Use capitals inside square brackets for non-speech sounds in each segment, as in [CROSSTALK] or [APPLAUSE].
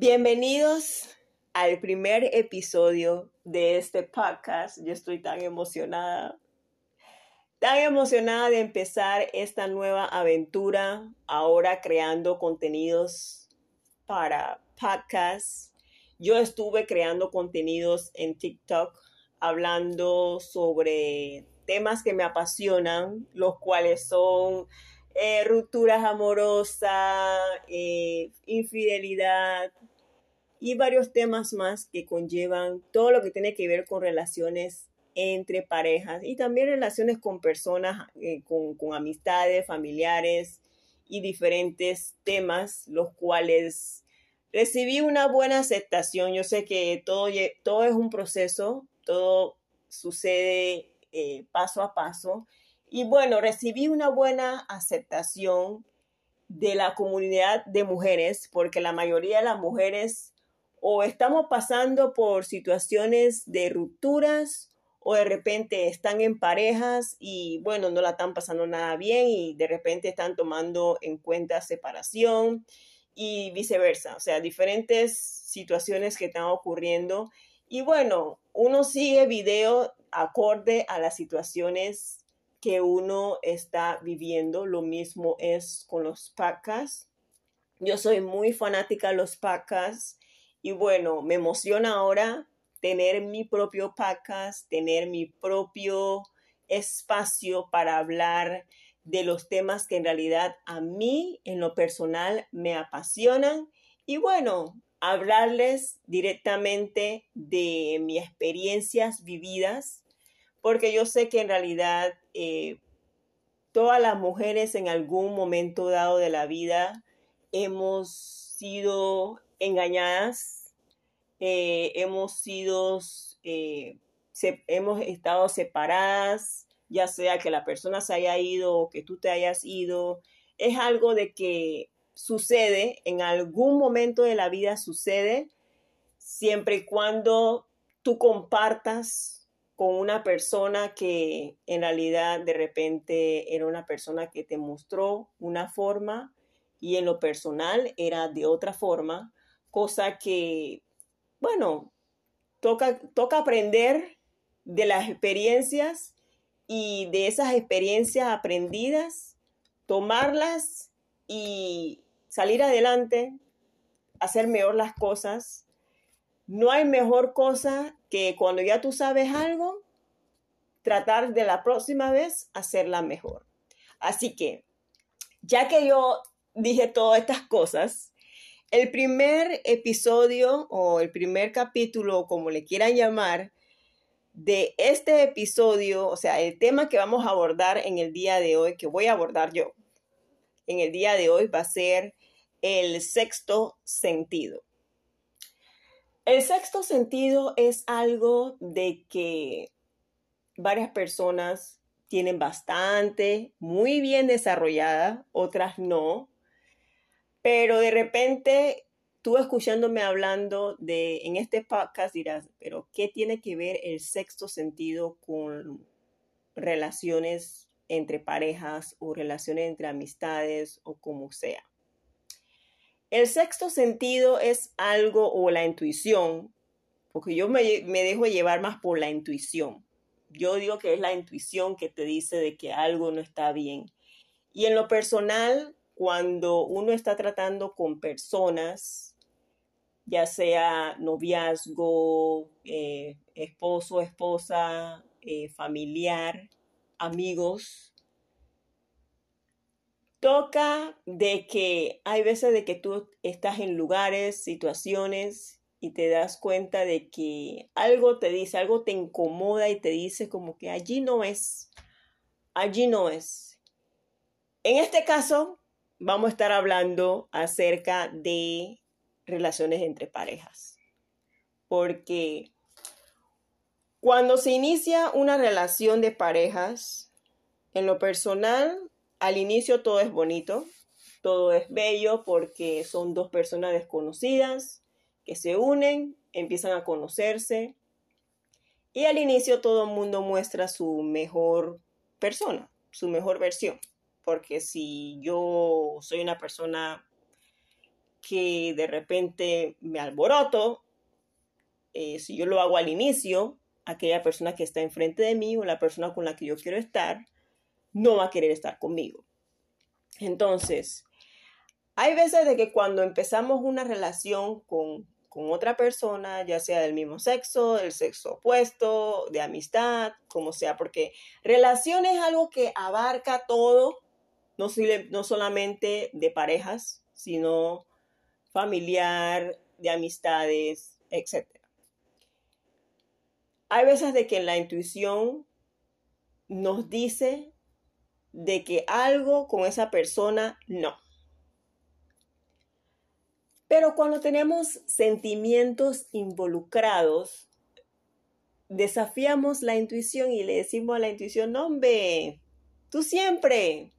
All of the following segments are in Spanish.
Bienvenidos al primer episodio de este podcast. Yo estoy tan emocionada, tan emocionada de empezar esta nueva aventura, ahora creando contenidos para podcasts. Yo estuve creando contenidos en TikTok hablando sobre temas que me apasionan, los cuales son eh, rupturas amorosas, eh, infidelidad, y varios temas más que conllevan todo lo que tiene que ver con relaciones entre parejas y también relaciones con personas, eh, con, amistades, familiares y diferentes temas, los cuales recibí una buena aceptación. Yo sé que todo, todo es un proceso, todo sucede eh, paso a paso. Y bueno, recibí una buena aceptación de la comunidad de mujeres, porque la mayoría de las mujeres o estamos pasando por situaciones de rupturas o de repente están en parejas y bueno, no la están pasando nada bien y de repente están tomando en cuenta separación y viceversa, o sea, diferentes situaciones que están ocurriendo. Y bueno, uno sigue video acorde a las situaciones que uno está viviendo, lo mismo es con los podcasts. Yo soy muy fanática de los podcasts y bueno, me emociona ahora tener mi propio podcast, tener mi propio espacio para hablar de los temas que en realidad a mí en lo personal me apasionan y bueno, hablarles directamente de mis experiencias vividas, porque yo sé que en realidad eh, todas las mujeres en algún momento dado de la vida hemos sido engañadas, eh, hemos sido, eh, hemos estado separadas, ya sea que la persona se haya ido o que tú te hayas ido, es algo de que sucede, en algún momento de la vida sucede, siempre y cuando tú compartas con una persona que en realidad de repente era una persona que te mostró una forma y en lo personal era de otra forma, cosa que, bueno, toca, toca aprender de las experiencias y de esas experiencias aprendidas, tomarlas y salir adelante, hacer mejor las cosas. No hay mejor cosa que cuando ya tú sabes algo, tratar de la próxima vez hacerla mejor. Así que, ya que yo dije todas estas cosas, el primer episodio o el primer capítulo, como le quieran llamar, de este episodio, o sea, el tema que vamos a abordar en el día de hoy, que voy a abordar yo en el día de hoy, va a ser el sexto sentido. El sexto sentido es algo de que varias personas tienen bastante, muy bien desarrollada, otras no. Pero de repente, tú escuchándome hablando de, en este podcast dirás, pero ¿qué tiene que ver el sexto sentido con relaciones entre parejas o relaciones entre amistades o como sea? El sexto sentido es algo o la intuición, porque yo me, me dejo llevar más por la intuición. Yo digo que es la intuición que te dice de que algo no está bien. Y en lo personal, cuando uno está tratando con personas, ya sea noviazgo, eh, esposo, esposa, eh, familiar, amigos, toca de que hay veces de que tú estás en lugares, situaciones y te das cuenta de que algo te dice, algo te incomoda y te dice como que allí no es, allí no es. En este caso, vamos a estar hablando acerca de relaciones entre parejas. Porque cuando se inicia una relación de parejas, en lo personal, al inicio todo es bonito, todo es bello porque son dos personas desconocidas que se unen, empiezan a conocerse y al inicio todo el mundo muestra su mejor persona, su mejor versión. Porque si yo soy una persona que de repente me alboroto, eh, si yo lo hago al inicio, aquella persona que está enfrente de mí o la persona con la que yo quiero estar, no va a querer estar conmigo. Entonces, hay veces de que cuando empezamos una relación con, con otra persona, ya sea del mismo sexo, del sexo opuesto, de amistad, como sea, porque relación es algo que abarca todo, no, no solamente de parejas, sino familiar, de amistades, etc. Hay veces de que la intuición nos dice de que algo con esa persona no. Pero cuando tenemos sentimientos involucrados, desafiamos la intuición y le decimos a la intuición, hombre, tú siempre,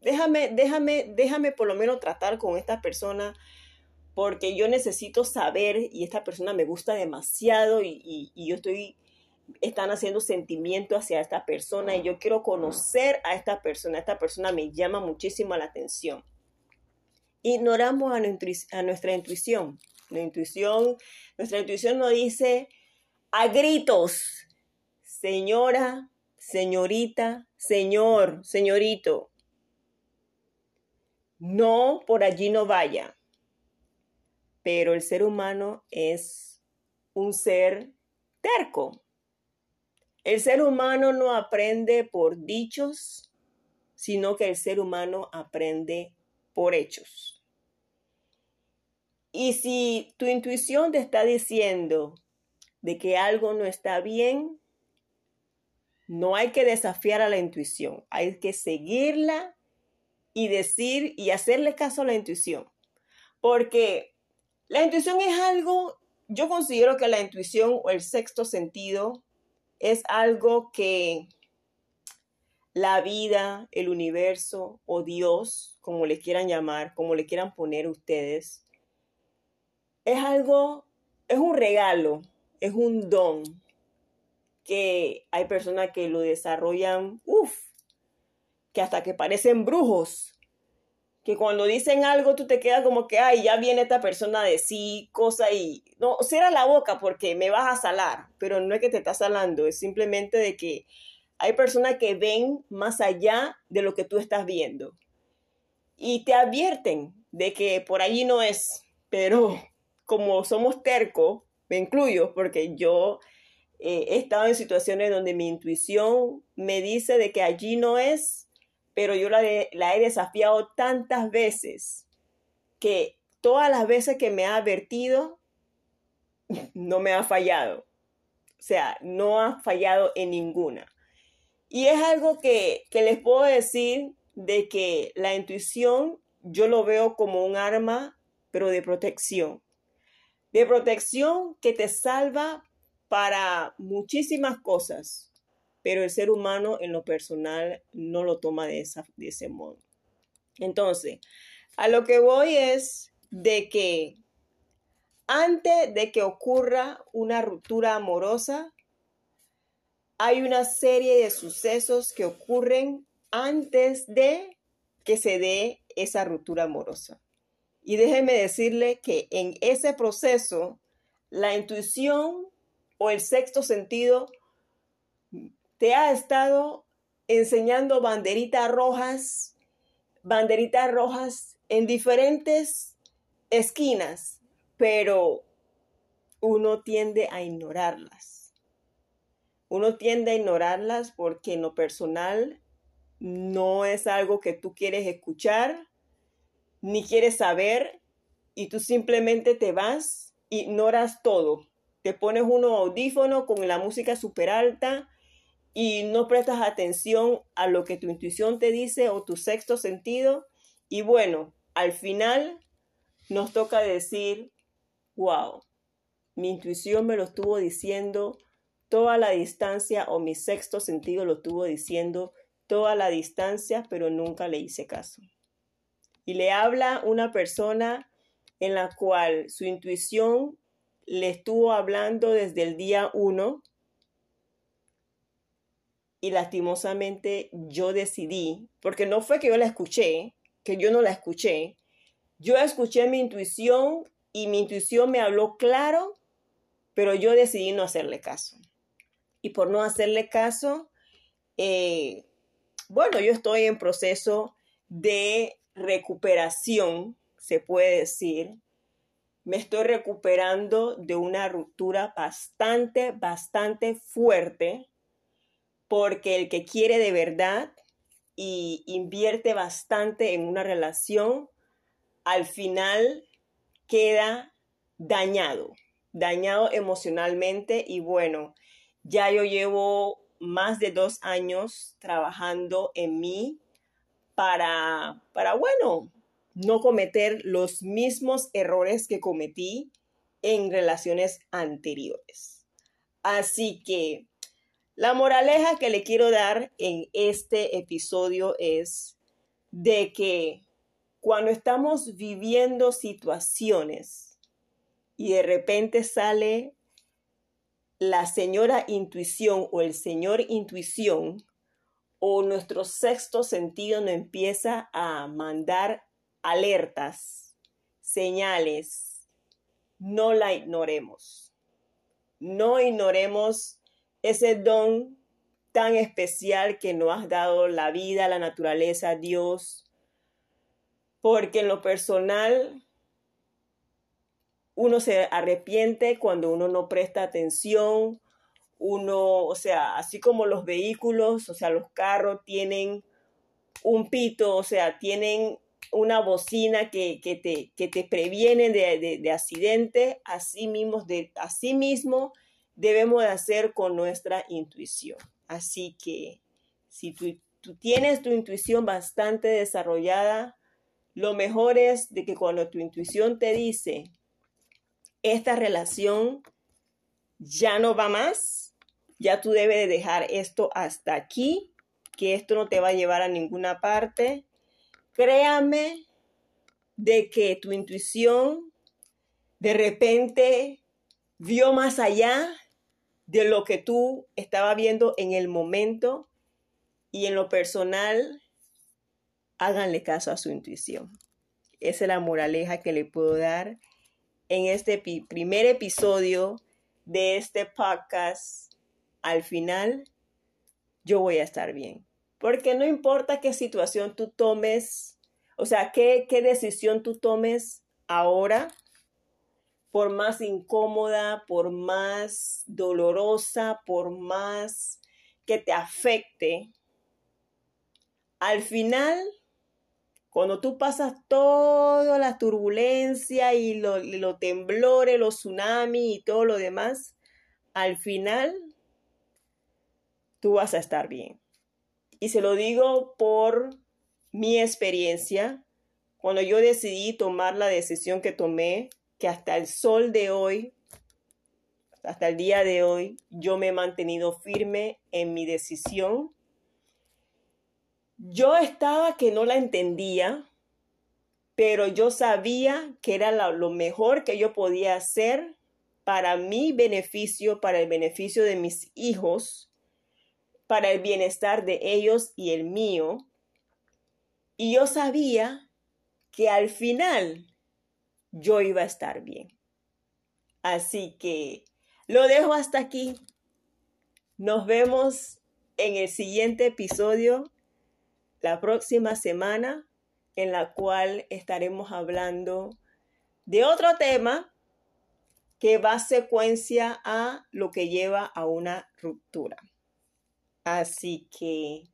déjame, déjame, déjame por lo menos tratar con esta persona porque yo necesito saber y esta persona me gusta demasiado y, yo estoy, están haciendo sentimiento hacia esta persona y yo quiero conocer a esta persona, esta persona me llama muchísimo la atención. Ignoramos a, nuestra intuición. La intuición, nuestra intuición nos dice a gritos, señora, señorita, señor, señorito, no, por allí no vaya pero el ser humano es un ser terco. El ser humano no aprende por dichos, sino que el ser humano aprende por hechos. Y si tu intuición te está diciendo de que algo no está bien, no hay que desafiar a la intuición, hay que seguirla y decir y hacerle caso a la intuición. Porque la intuición es algo, yo considero que la intuición o el sexto sentido es algo que la vida, el universo o Dios, como le quieran llamar, como le quieran poner ustedes, es algo, es un regalo, es un don que hay personas que lo desarrollan, uff, que hasta que parecen brujos, que cuando dicen algo tú te quedas como que, ay, ya viene esta persona de sí, cosa y, no, cierra la boca porque me vas a salar, pero no es que te estás salando, es simplemente de que hay personas que ven más allá de lo que tú estás viendo. Y te advierten de que por allí no es, pero como somos tercos, me incluyo porque yo eh, he estado en situaciones donde mi intuición me dice de que allí no es, pero yo la, he desafiado tantas veces que todas las veces que me ha advertido, [LAUGHS] no me ha fallado. O sea, no ha fallado en ninguna. Y es algo que, que les puedo decir de que la intuición yo lo veo como un arma, pero de protección. De protección que te salva para muchísimas cosas pero el ser humano en lo personal no lo toma de, esa, de ese modo. Entonces, a lo que voy es de que antes de que ocurra una ruptura amorosa, hay una serie de sucesos que ocurren antes de que se dé esa ruptura amorosa. Y déjeme decirle que en ese proceso, la intuición o el sexto sentido te ha estado enseñando banderitas rojas, banderitas rojas en diferentes esquinas, pero uno tiende a ignorarlas. Uno tiende a ignorarlas porque en lo personal no es algo que tú quieres escuchar ni quieres saber y tú simplemente te vas, ignoras todo. Te pones uno audífono con la música súper alta y no prestas atención a lo que tu intuición te dice o tu sexto sentido. Y bueno, al final nos toca decir, wow, mi intuición me lo estuvo diciendo toda la distancia o mi sexto sentido lo estuvo diciendo toda la distancia, pero nunca le hice caso. Y le habla una persona en la cual su intuición le estuvo hablando desde el día uno y lastimosamente yo decidí, porque no fue que yo la escuché, que yo no la escuché, Yo escuché mi intuición y mi intuición me habló claro, pero yo decidí no hacerle caso. Y por no hacerle caso, eh, bueno, yo estoy en proceso de recuperación, se puede decir. Me estoy recuperando de una ruptura bastante, bastante fuerte, porque el que quiere de verdad y invierte bastante en una relación, al final queda dañado, dañado emocionalmente y bueno, ya yo llevo más de dos años trabajando en mí para, para, bueno, no cometer los mismos errores que cometí en relaciones anteriores. Así que la moraleja que le quiero dar en este episodio es de que cuando estamos viviendo situaciones y de repente sale la señora intuición o el señor intuición o nuestro sexto sentido nos empieza a mandar alertas, señales, no la ignoremos. No ignoremos ese don tan especial que nos has dado la vida, la naturaleza, Dios, porque en lo personal uno se arrepiente cuando uno no presta atención, uno, o sea, así como los vehículos, o sea, los carros tienen un pito, o sea, tienen una bocina que, te, que te, previene de, de, accidente, así mismo, de, así mismo debemos de hacer con nuestra intuición. Así que si tú, tú tienes tu intuición bastante desarrollada, lo mejor es de que cuando tu intuición te dice, esta relación ya no va más, ya tú debes de dejar esto hasta aquí, que esto no te va a llevar a ninguna parte. Créame de que tu intuición de repente vio más allá de lo que tú estabas viendo en el momento y en lo personal, háganle caso a su intuición. Esa es la moraleja que le puedo dar en este primer episodio de este podcast, al final yo voy a estar bien. Porque no importa qué situación tú tomes, o sea, qué, qué decisión tú tomes ahora, por más incómoda, por más dolorosa, por más que te afecte, al final cuando tú pasas toda la turbulencia y los temblores, los tsunamis y todo lo demás, al final tú vas a estar bien. Y se lo digo por mi experiencia, cuando yo decidí tomar la decisión que tomé, que hasta el sol de hoy, hasta el día de hoy, yo me he mantenido firme en mi decisión yo estaba que no la entendía, pero yo sabía que era lo mejor que yo podía hacer para mi beneficio, para el beneficio de mis hijos, para el bienestar de ellos y el mío. Y yo sabía que al final yo iba a estar bien. Así que lo dejo hasta aquí. Nos vemos en el siguiente episodio la próxima semana en la cual estaremos hablando de otro tema que va secuencia a lo que lleva a una ruptura. Así que,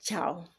chao.